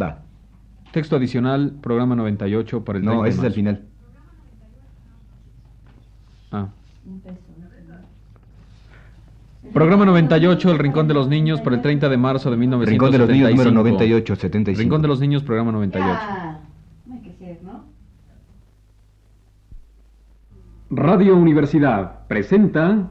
Va. Texto adicional, programa 98 para el No, 30 de ese es el final. Ah. Programa 98, El Rincón de los Niños, para el 30 de marzo de 1975. Rincón de los Niños número 98, 75. Rincón de los Niños, programa 98. Ya. No hay que ser, ¿no? Radio Universidad presenta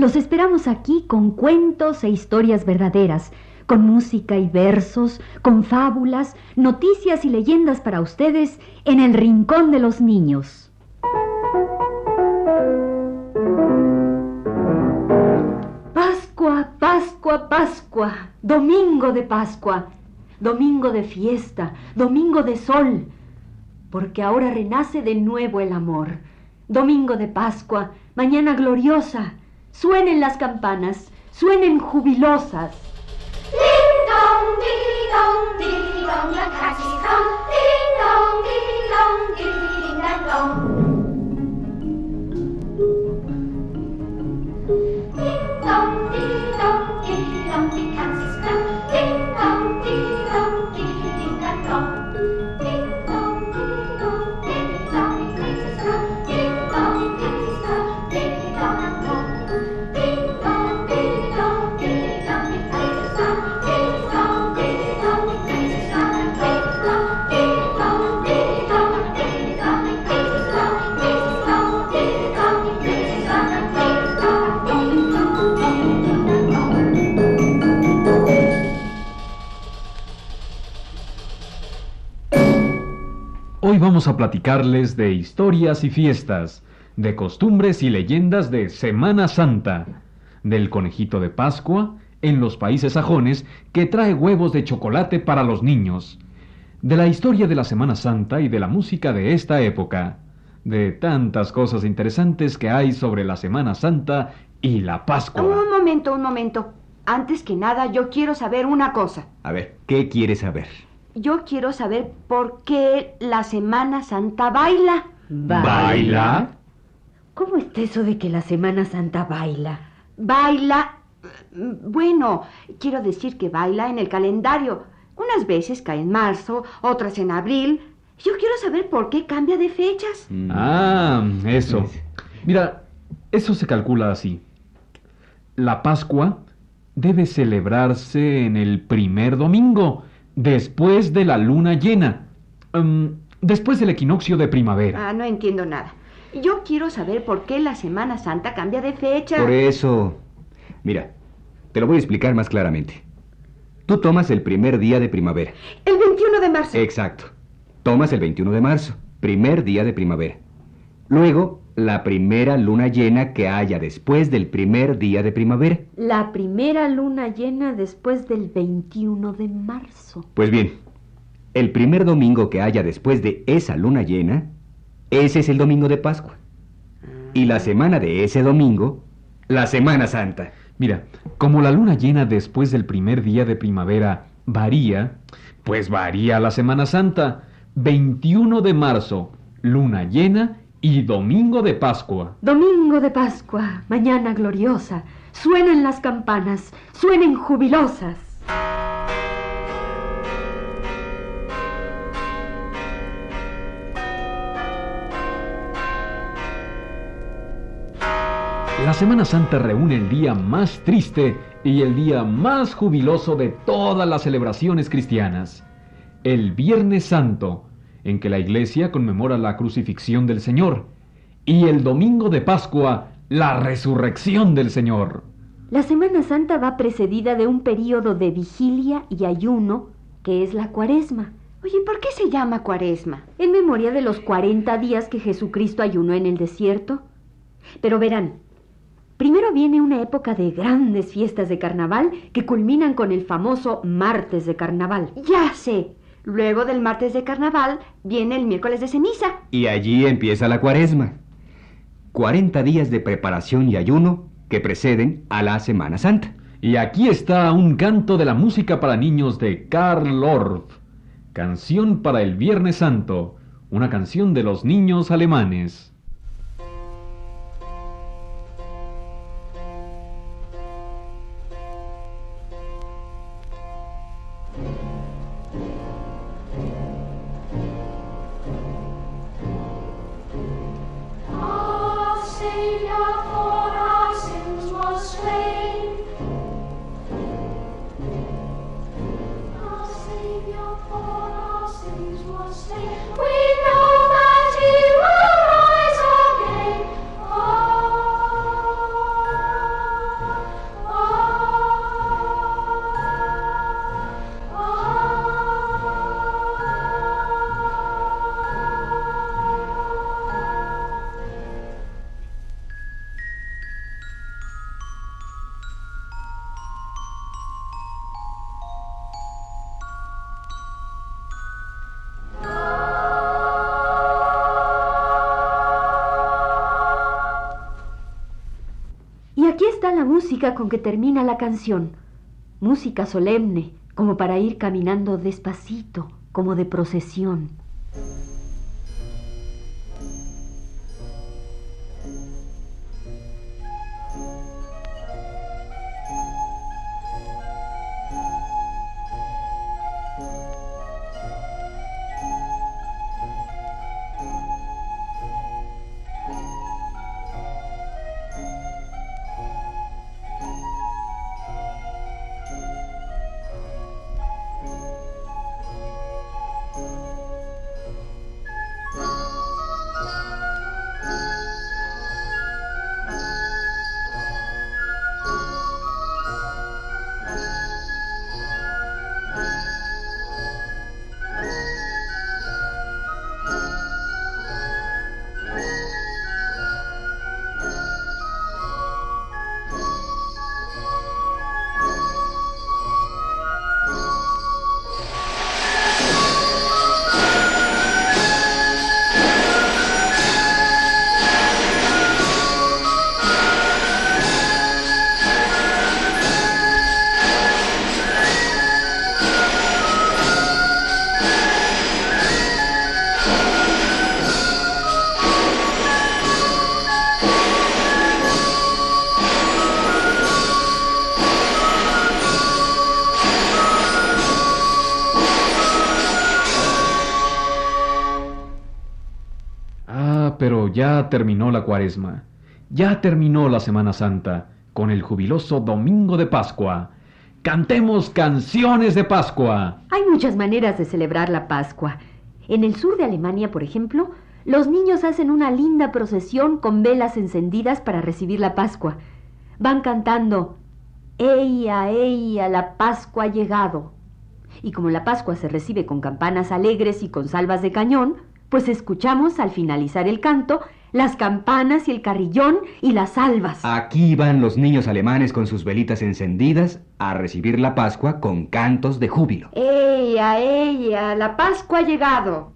los esperamos aquí con cuentos e historias verdaderas, con música y versos, con fábulas, noticias y leyendas para ustedes en el Rincón de los Niños. Pascua, Pascua, Pascua, domingo de Pascua, domingo de fiesta, domingo de sol, porque ahora renace de nuevo el amor. Domingo de Pascua, mañana gloriosa, suenen las campanas, suenen jubilosas. Vamos a platicarles de historias y fiestas, de costumbres y leyendas de Semana Santa, del conejito de Pascua en los países sajones que trae huevos de chocolate para los niños, de la historia de la Semana Santa y de la música de esta época, de tantas cosas interesantes que hay sobre la Semana Santa y la Pascua. Un momento, un momento. Antes que nada, yo quiero saber una cosa. A ver, ¿qué quieres saber? Yo quiero saber por qué la Semana Santa baila. ¿Baila? ¿Cómo está eso de que la Semana Santa baila? Baila. mm, Bueno, quiero decir que baila en el calendario. Unas veces cae en marzo, otras en abril. Yo quiero saber por qué cambia de fechas. Ah, eso. Mira, eso se calcula así. La Pascua debe celebrarse en el primer domingo, después de la luna llena, mm, después del equinoccio de primavera. Ah, no entiendo nada. Yo quiero saber por qué la Semana Santa cambia de fecha. Por eso. Mira, te lo voy a explicar más claramente. Tú tomas el primer día de primavera. El 21 de marzo. Exacto. Tomas el 21 de marzo, primer día de primavera. Luego, la primera luna llena que haya después del primer día de primavera. La primera luna llena después del 21 de marzo. Pues bien, el primer domingo que haya después de esa luna llena, ese es el domingo de Pascua. Y la semana de ese domingo, la Semana Santa. Mira, como la luna llena después del primer día de primavera varía, pues varía la Semana Santa. 21 de marzo, luna llena y domingo de Pascua. Domingo de Pascua, mañana gloriosa, suenen las campanas, suenen jubilosas. La Semana Santa reúne el día más triste y el día más jubiloso de todas las celebraciones cristianas, el Viernes Santo, en que la Iglesia conmemora la crucifixión del Señor, y el Domingo de Pascua, la resurrección del Señor. La Semana Santa va precedida de un período de vigilia y ayuno, que es la cuaresma, Oye, ¿por qué se llama cuaresma? en memoria de los 40 días que Jesucristo ayunó en el desierto. Pero verán, Primero viene una época de grandes fiestas de carnaval que culminan con el famoso martes de carnaval. Ya sé. Luego del martes de carnaval viene el miércoles de ceniza. Y allí empieza la cuaresma. 40 días de preparación y ayuno que preceden a la Semana Santa. Y aquí está un canto de la música para niños de Karl Orff. Canción para el Viernes Santo. Una canción de los niños alemanes. Música con que termina la canción. Música solemne, como para ir caminando despacito, como de procesión. Pero ya terminó la cuaresma. Ya terminó la Semana Santa con el jubiloso Domingo de Pascua. Cantemos canciones de Pascua. Hay muchas maneras de celebrar la Pascua. En el sur de Alemania, por ejemplo, los niños hacen una linda procesión con velas encendidas para recibir la Pascua. Van cantando, ella, ella, la Pascua ha llegado. Y como la Pascua se recibe con campanas alegres y con salvas de cañón, pues escuchamos al finalizar el canto las campanas y el carrillón y las salvas. Aquí van los niños alemanes con sus velitas encendidas a recibir la Pascua con cantos de júbilo. Ella, ella, la Pascua ha llegado.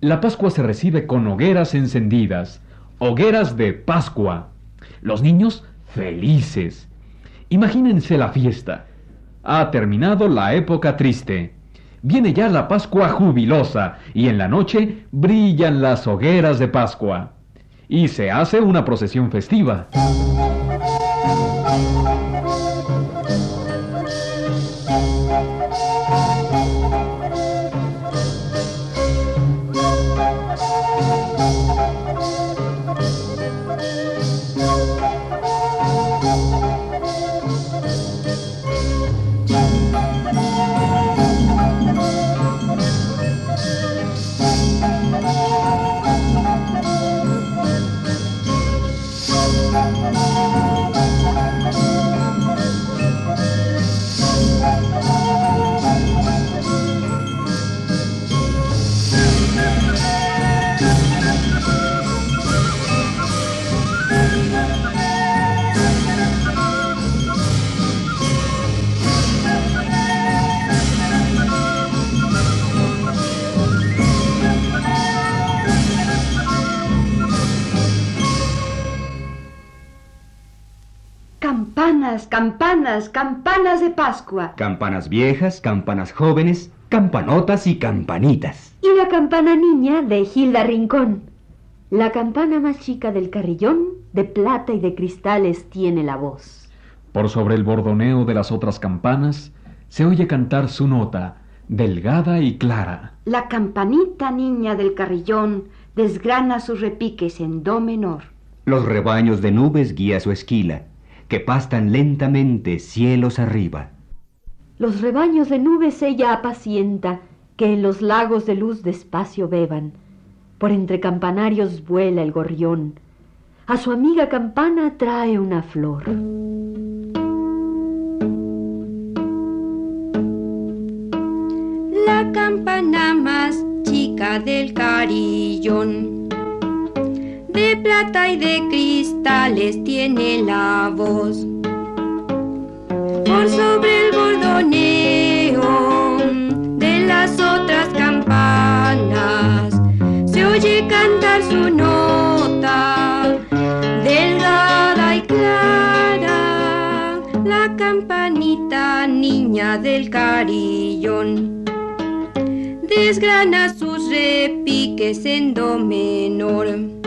La Pascua se recibe con hogueras encendidas, hogueras de Pascua. Los niños felices. Imagínense la fiesta. Ha terminado la época triste. Viene ya la Pascua jubilosa y en la noche brillan las hogueras de Pascua. Y se hace una procesión festiva. Campanas, campanas, campanas de Pascua. Campanas viejas, campanas jóvenes, campanotas y campanitas. Y la campana niña de Gilda Rincón. La campana más chica del carrillón, de plata y de cristales, tiene la voz. Por sobre el bordoneo de las otras campanas se oye cantar su nota, delgada y clara. La campanita niña del carrillón desgrana sus repiques en do menor. Los rebaños de nubes guía su esquila, que pastan lentamente cielos arriba. Los rebaños de nubes ella apacienta, que en los lagos de luz despacio beban. Por entre campanarios vuela el gorrión. A su amiga campana trae una flor. la campana más chica del carillón. De plata y de cristales tiene la voz. Por sobre el bordoneo de las otras campanas se oye cantar su nota, delgada y clara, la campanita niña del carillón desgrana sus repiques en do menor.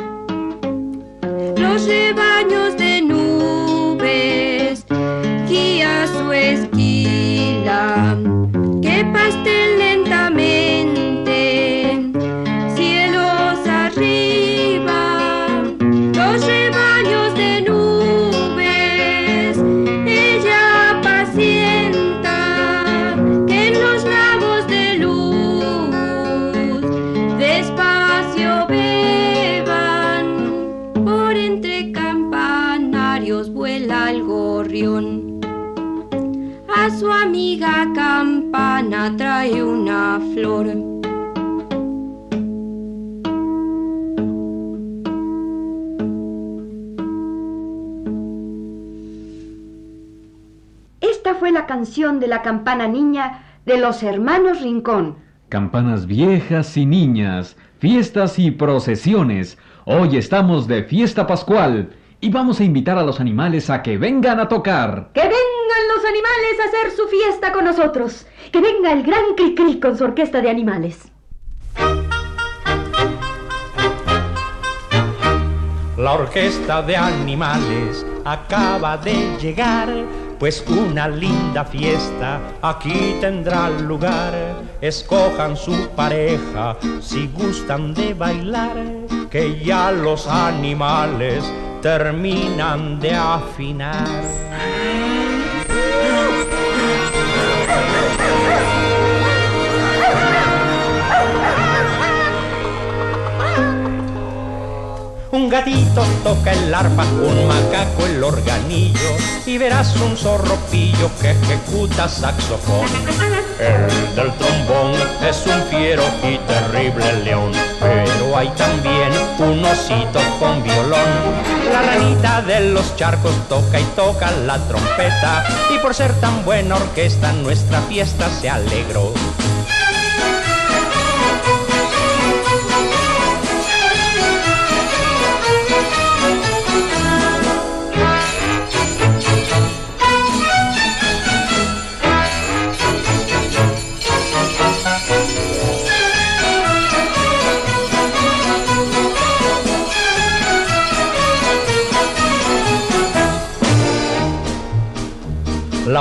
Rebaños de nubes guía su esquila, que pasten canción de la campana niña de los hermanos Rincón. Campanas viejas y niñas, fiestas y procesiones. Hoy estamos de fiesta pascual y vamos a invitar a los animales a que vengan a tocar. Que vengan los animales a hacer su fiesta con nosotros. Que venga el gran Cricri con su orquesta de animales. La orquesta de animales acaba de llegar, pues una linda fiesta aquí tendrá lugar. Escojan su pareja si gustan de bailar, que ya los animales terminan de afinar. Un gatito toca el arpa, un macaco el organillo y verás un zorropillo que ejecuta saxofón. El del trombón es un fiero y terrible león, pero hay también un osito con violón. La ranita de los charcos toca y toca la trompeta y por ser tan buena orquesta nuestra fiesta se alegró.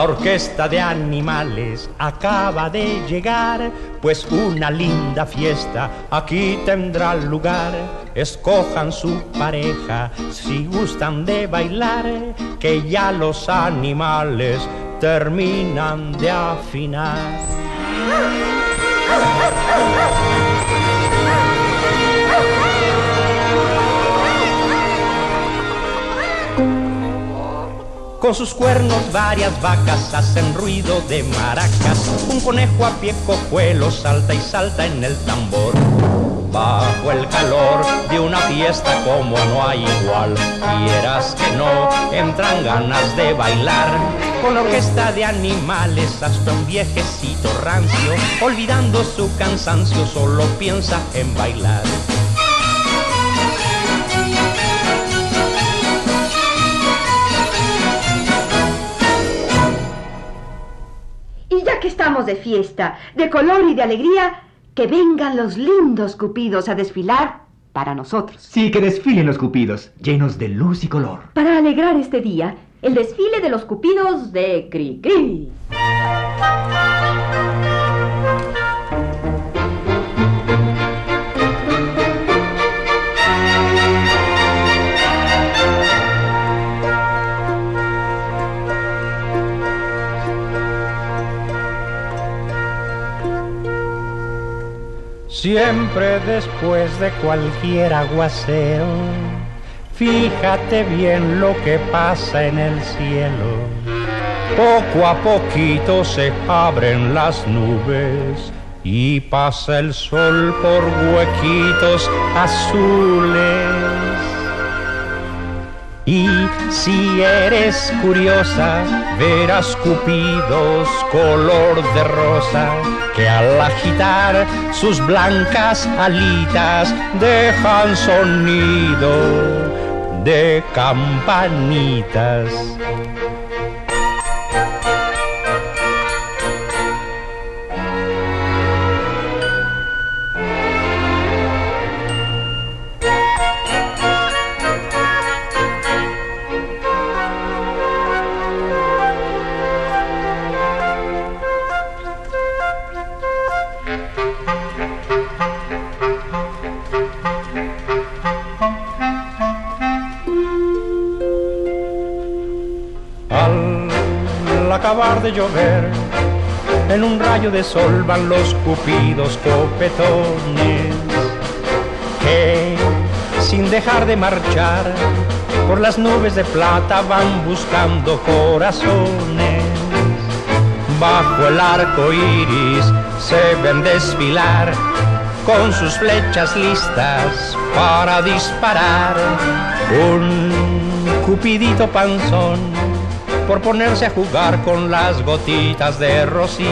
La orquesta de animales acaba de llegar, pues una linda fiesta aquí tendrá lugar. Escojan su pareja si gustan de bailar, que ya los animales terminan de afinar. Con sus cuernos varias vacas hacen ruido de maracas. Un conejo a pie cojuelo salta y salta en el tambor. Bajo el calor de una fiesta como no hay igual, quieras que no, entran ganas de bailar. Con la orquesta de animales hasta un viejecito rancio, olvidando su cansancio, solo piensa en bailar. Estamos de fiesta, de color y de alegría, que vengan los lindos cupidos a desfilar para nosotros. Sí, que desfilen los cupidos, llenos de luz y color. Para alegrar este día, el desfile de los cupidos de Cricri. Siempre después de cualquier aguacero, fíjate bien lo que pasa en el cielo. Poco a poquito se abren las nubes y pasa el sol por huequitos azules. Y si eres curiosa, verás cupidos color de rosa que al agitar sus blancas alitas dejan sonido de campanitas. De llover, en un rayo de sol van los cupidos copetones que, sin dejar de marchar, por las nubes de plata van buscando corazones. Bajo el arco iris se ven desfilar con sus flechas listas para disparar. Un cupidito panzón por ponerse a jugar con las gotitas de rocío.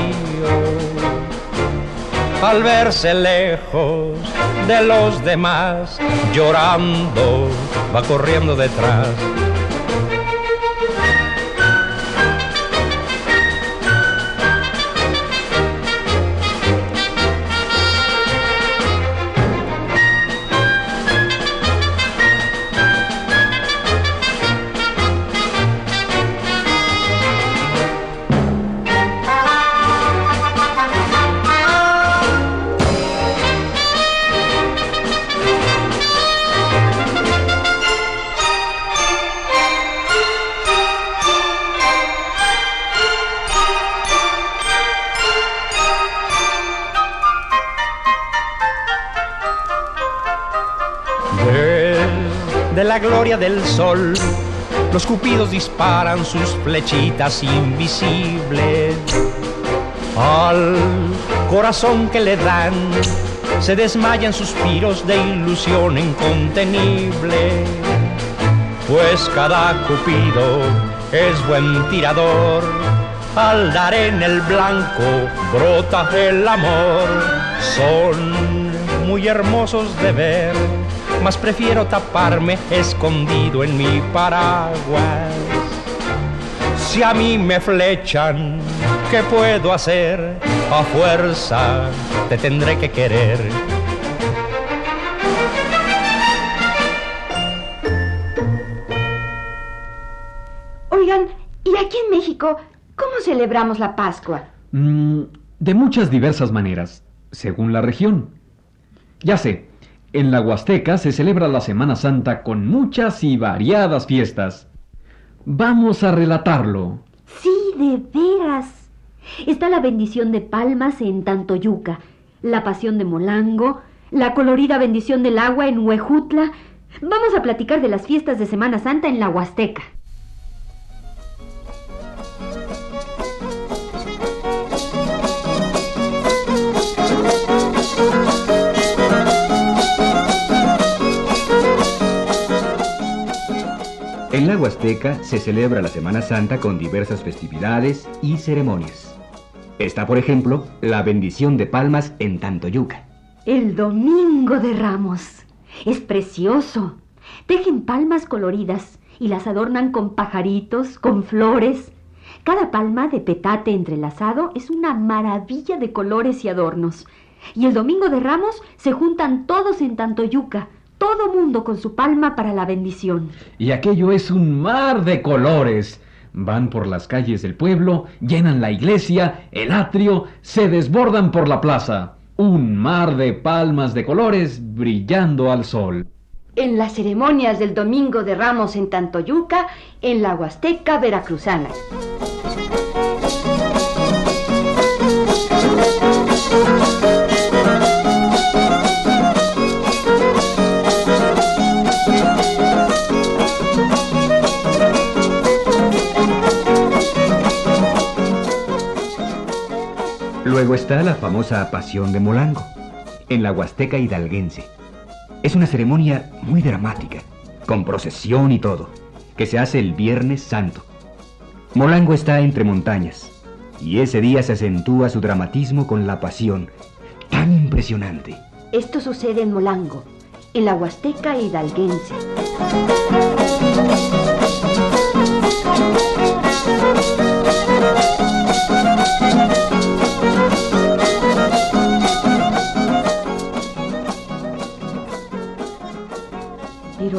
Al verse lejos de los demás, llorando, va corriendo detrás. Los cupidos disparan sus flechitas invisibles al corazón que le dan. Se desmayan suspiros de ilusión incontenible, pues cada cupido es buen tirador. Al dar en el blanco brota el amor. Son muy hermosos de ver mas prefiero taparme escondido en mi paraguas. Si a mí me flechan, ¿qué puedo hacer? A fuerza te tendré que querer. Oigan, ¿y aquí en México ¿Cómo celebramos la Pascua? Mm, de muchas diversas maneras, según la región. Ya sé, en la Huasteca se celebra la Semana Santa con muchas y variadas fiestas. Vamos a relatarlo. Sí, de veras. Está la bendición de palmas en Tantoyuca, la pasión de Molango, la colorida bendición del agua en Huejutla. Vamos a platicar de las fiestas de Semana Santa en la Huasteca. En la Huasteca se celebra la Semana Santa con diversas festividades y ceremonias. Está, por ejemplo, la bendición de palmas en Tantoyuca. El Domingo de Ramos. Es precioso. Tejen palmas coloridas y las adornan con pajaritos, con flores. Cada palma de petate entrelazado es una maravilla de colores y adornos. Y el Domingo de Ramos se juntan todos en Tantoyuca, todo mundo con su palma para la bendición. Y aquello es un mar de colores. Van por las calles del pueblo, llenan la iglesia, el atrio, se desbordan por la plaza. Un mar de palmas de colores brillando al sol. En las ceremonias del Domingo de Ramos en Tantoyuca, en la Huasteca Veracruzana. Luego está la famosa Pasión de Molango, en la Huasteca hidalguense. Es una ceremonia muy dramática, con procesión y todo, que se hace el Viernes Santo. Molango está entre montañas, y ese día se acentúa su dramatismo con la pasión, tan impresionante. Esto sucede en Molango, en la Huasteca hidalguense.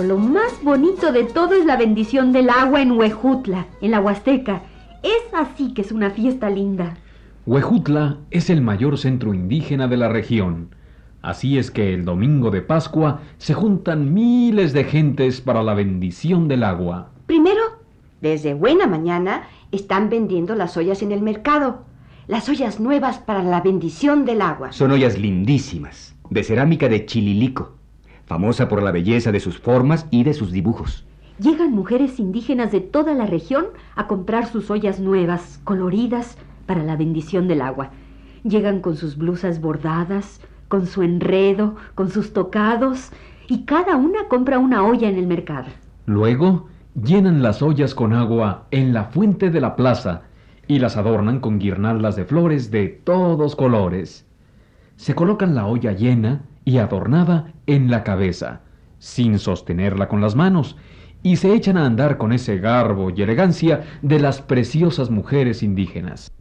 Pero lo más bonito de todo es la bendición del agua en Huejutla, en la Huasteca. Es así que es una fiesta linda. Huejutla es el mayor centro indígena de la región. Así es que el domingo de Pascua se juntan miles de gentes para la bendición del agua. Primero, desde buena mañana, están vendiendo las ollas en el mercado. Las ollas nuevas para la bendición del agua. Son ollas lindísimas, de cerámica de Chililico, famosa por la belleza de sus formas y de sus dibujos. Llegan mujeres indígenas de toda la región a comprar sus ollas nuevas, coloridas, para la bendición del agua. Llegan con sus blusas bordadas, con su enredo, con sus tocados, y cada una compra una olla en el mercado. Luego llenan las ollas con agua en la fuente de la plaza y las adornan con guirnaldas de flores de todos colores. Se colocan la olla llena y adornada en la cabeza, sin sostenerla con las manos, y se echan a andar con ese garbo y elegancia de las preciosas mujeres indígenas.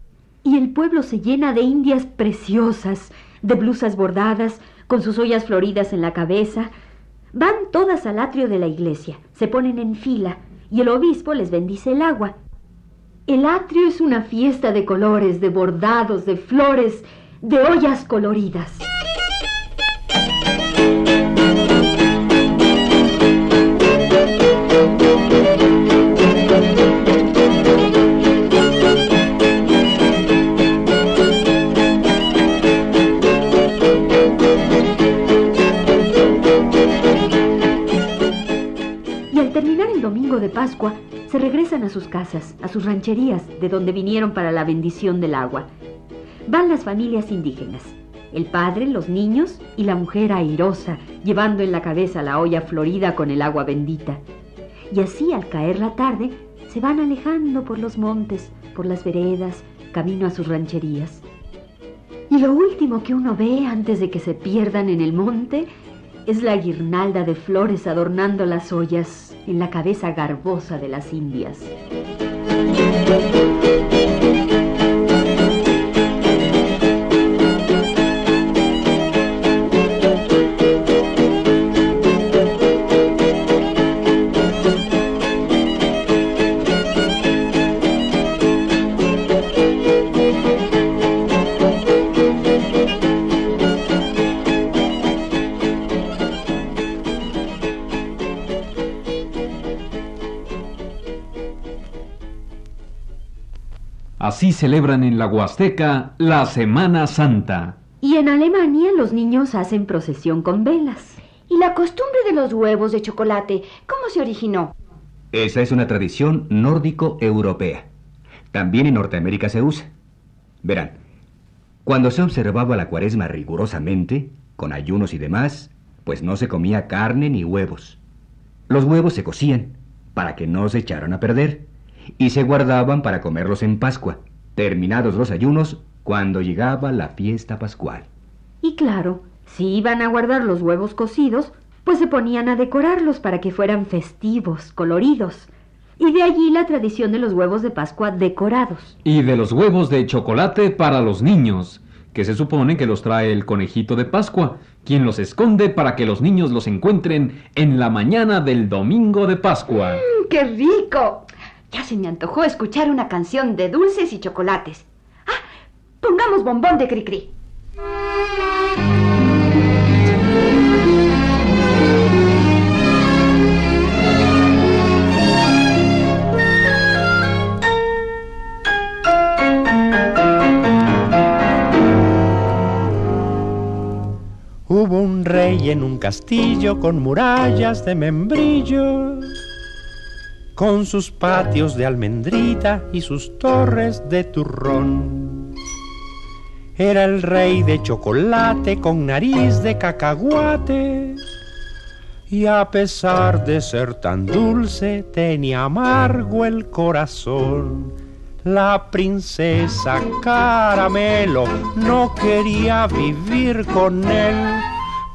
Y el pueblo se llena de indias preciosas, de blusas bordadas, con sus ollas floridas en la cabeza. Van todas al atrio de la iglesia, se ponen en fila, y el obispo les bendice el agua. El atrio es una fiesta de colores, de bordados, de flores, de ollas coloridas. De Pascua, se regresan a sus casas, a sus rancherías, de donde vinieron para la bendición del agua. Van las familias indígenas, el padre, los niños y la mujer airosa, llevando en la cabeza la olla florida con el agua bendita. Y así, al caer la tarde, se van alejando por los montes, por las veredas, camino a sus rancherías. Y lo último que uno ve antes de que se pierdan en el monte es la guirnalda de flores adornando las ollas en la cabeza garbosa de las indias. Celebran en la Huasteca la Semana Santa. Y en Alemania los niños hacen procesión con velas. ¿Y la costumbre de los huevos de chocolate, cómo se originó? Esa es una tradición nórdico-europea. También en Norteamérica se usa. Verán, cuando se observaba la cuaresma rigurosamente, con ayunos y demás, pues no se comía carne ni huevos. Los huevos se cocían para que no se echaran a perder y se guardaban para comerlos en Pascua, terminados los ayunos cuando llegaba la fiesta pascual. Y claro, si iban a guardar los huevos cocidos, pues se ponían a decorarlos para que fueran festivos, coloridos. Y de allí la tradición de los huevos de Pascua decorados. Y de los huevos de chocolate para los niños, que se supone que los trae el conejito de Pascua, quien los esconde para que los niños los encuentren en la mañana del domingo de Pascua. ¡Mmm, ¡Qué rico! Ya se me antojó escuchar una canción de dulces y chocolates. Ah, pongamos bombón de Cricri. Hubo un rey en un castillo con murallas de membrillo, con sus patios de almendrita y sus torres de turrón. Era el rey de chocolate con nariz de cacahuate. Y a pesar de ser tan dulce, tenía amargo el corazón. La princesa Caramelo no quería vivir con él,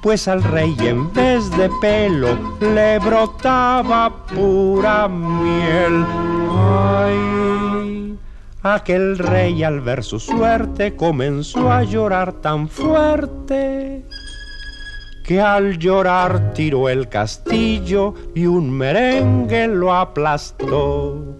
pues al rey en vez de pelo le brotaba pura miel. Ay, aquel rey al ver su suerte comenzó a llorar tan fuerte que al llorar tiró el castillo y un merengue lo aplastó.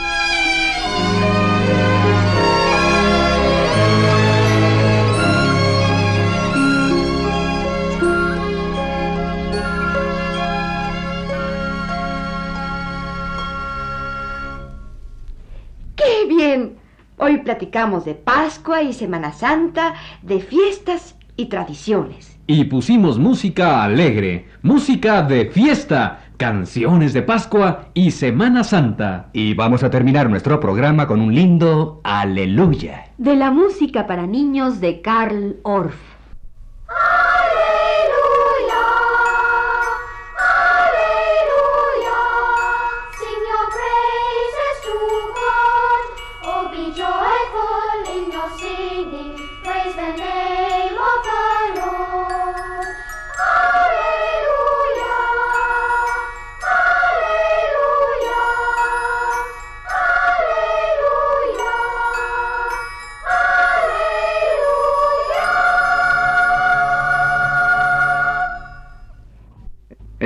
¡Qué bien! Hoy platicamos de Pascua y Semana Santa, de fiestas y tradiciones. Y pusimos música alegre, música de fiesta, canciones de Pascua y Semana Santa. Y vamos a terminar nuestro programa con un lindo aleluya. De la música para niños de Karl Orff.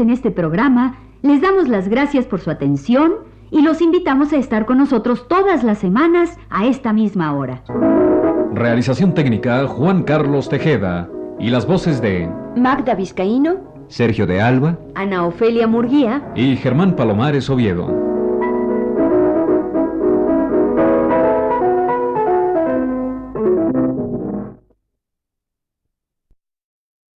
En este programa les damos las gracias por su atención y los invitamos a estar con nosotros todas las semanas a esta misma hora. Realización técnica Juan Carlos Tejeda y las voces de Magda Vizcaíno. Sergio de Alba. Ana Ofelia Murguía. y Germán Palomares Oviedo.